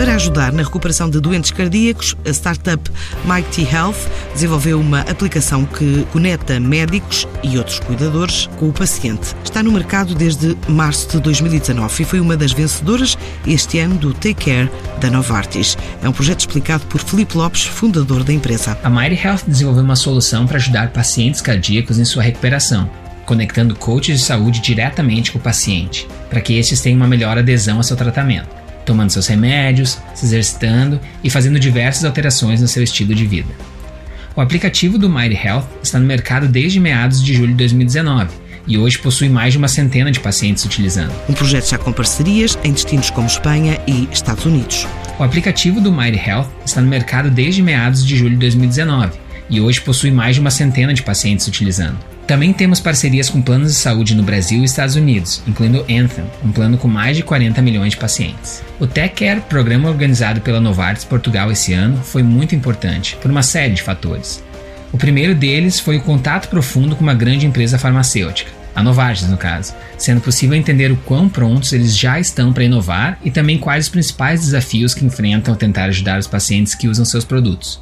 Para ajudar na recuperação de doentes cardíacos, a startup Mighty Health desenvolveu uma aplicação que conecta médicos e outros cuidadores com o paciente. Está no mercado desde março de 2019 e foi uma das vencedoras este ano do Take Care da Novartis. É um projeto explicado por Felipe Lopes, fundador da empresa. A Mighty Health desenvolveu uma solução para ajudar pacientes cardíacos em sua recuperação conectando coaches de saúde diretamente com o paciente, para que estes tenham uma melhor adesão ao seu tratamento tomando seus remédios, se exercitando e fazendo diversas alterações no seu estilo de vida. O aplicativo do Mighty Health está no mercado desde meados de julho de 2019 e hoje possui mais de uma centena de pacientes utilizando. Um projeto já com parcerias em destinos como Espanha e Estados Unidos. O aplicativo do Mighty Health está no mercado desde meados de julho de 2019 e hoje possui mais de uma centena de pacientes utilizando. Também temos parcerias com planos de saúde no Brasil e Estados Unidos, incluindo Anthem, um plano com mais de 40 milhões de pacientes. O TechCare, programa organizado pela Novartis Portugal esse ano, foi muito importante por uma série de fatores. O primeiro deles foi o contato profundo com uma grande empresa farmacêutica, a Novartis no caso, sendo possível entender o quão prontos eles já estão para inovar e também quais os principais desafios que enfrentam ao tentar ajudar os pacientes que usam seus produtos.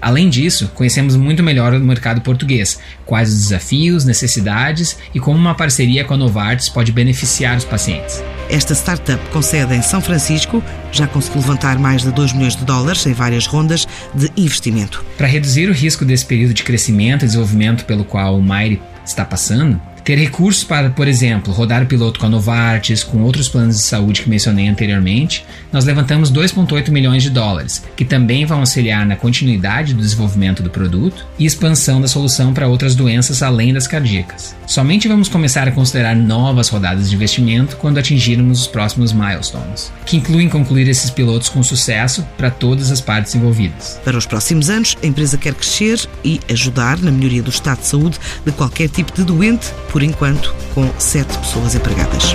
Além disso, conhecemos muito melhor o mercado português, quais os desafios, necessidades e como uma parceria com a Novartis pode beneficiar os pacientes. Esta startup com sede em São Francisco já conseguiu levantar mais de 2 milhões de dólares em várias rondas de investimento. Para reduzir o risco desse período de crescimento e desenvolvimento pelo qual o Maire está passando, ter recursos para, por exemplo, rodar o piloto com a Novartis, com outros planos de saúde que mencionei anteriormente, nós levantamos 2,8 milhões de dólares, que também vão auxiliar na continuidade do desenvolvimento do produto e expansão da solução para outras doenças além das cardíacas. Somente vamos começar a considerar novas rodadas de investimento quando atingirmos os próximos milestones, que incluem concluir esses pilotos com sucesso para todas as partes envolvidas. Para os próximos anos, a empresa quer crescer e ajudar na melhoria do estado de saúde de qualquer tipo de doente por enquanto com sete pessoas empregadas.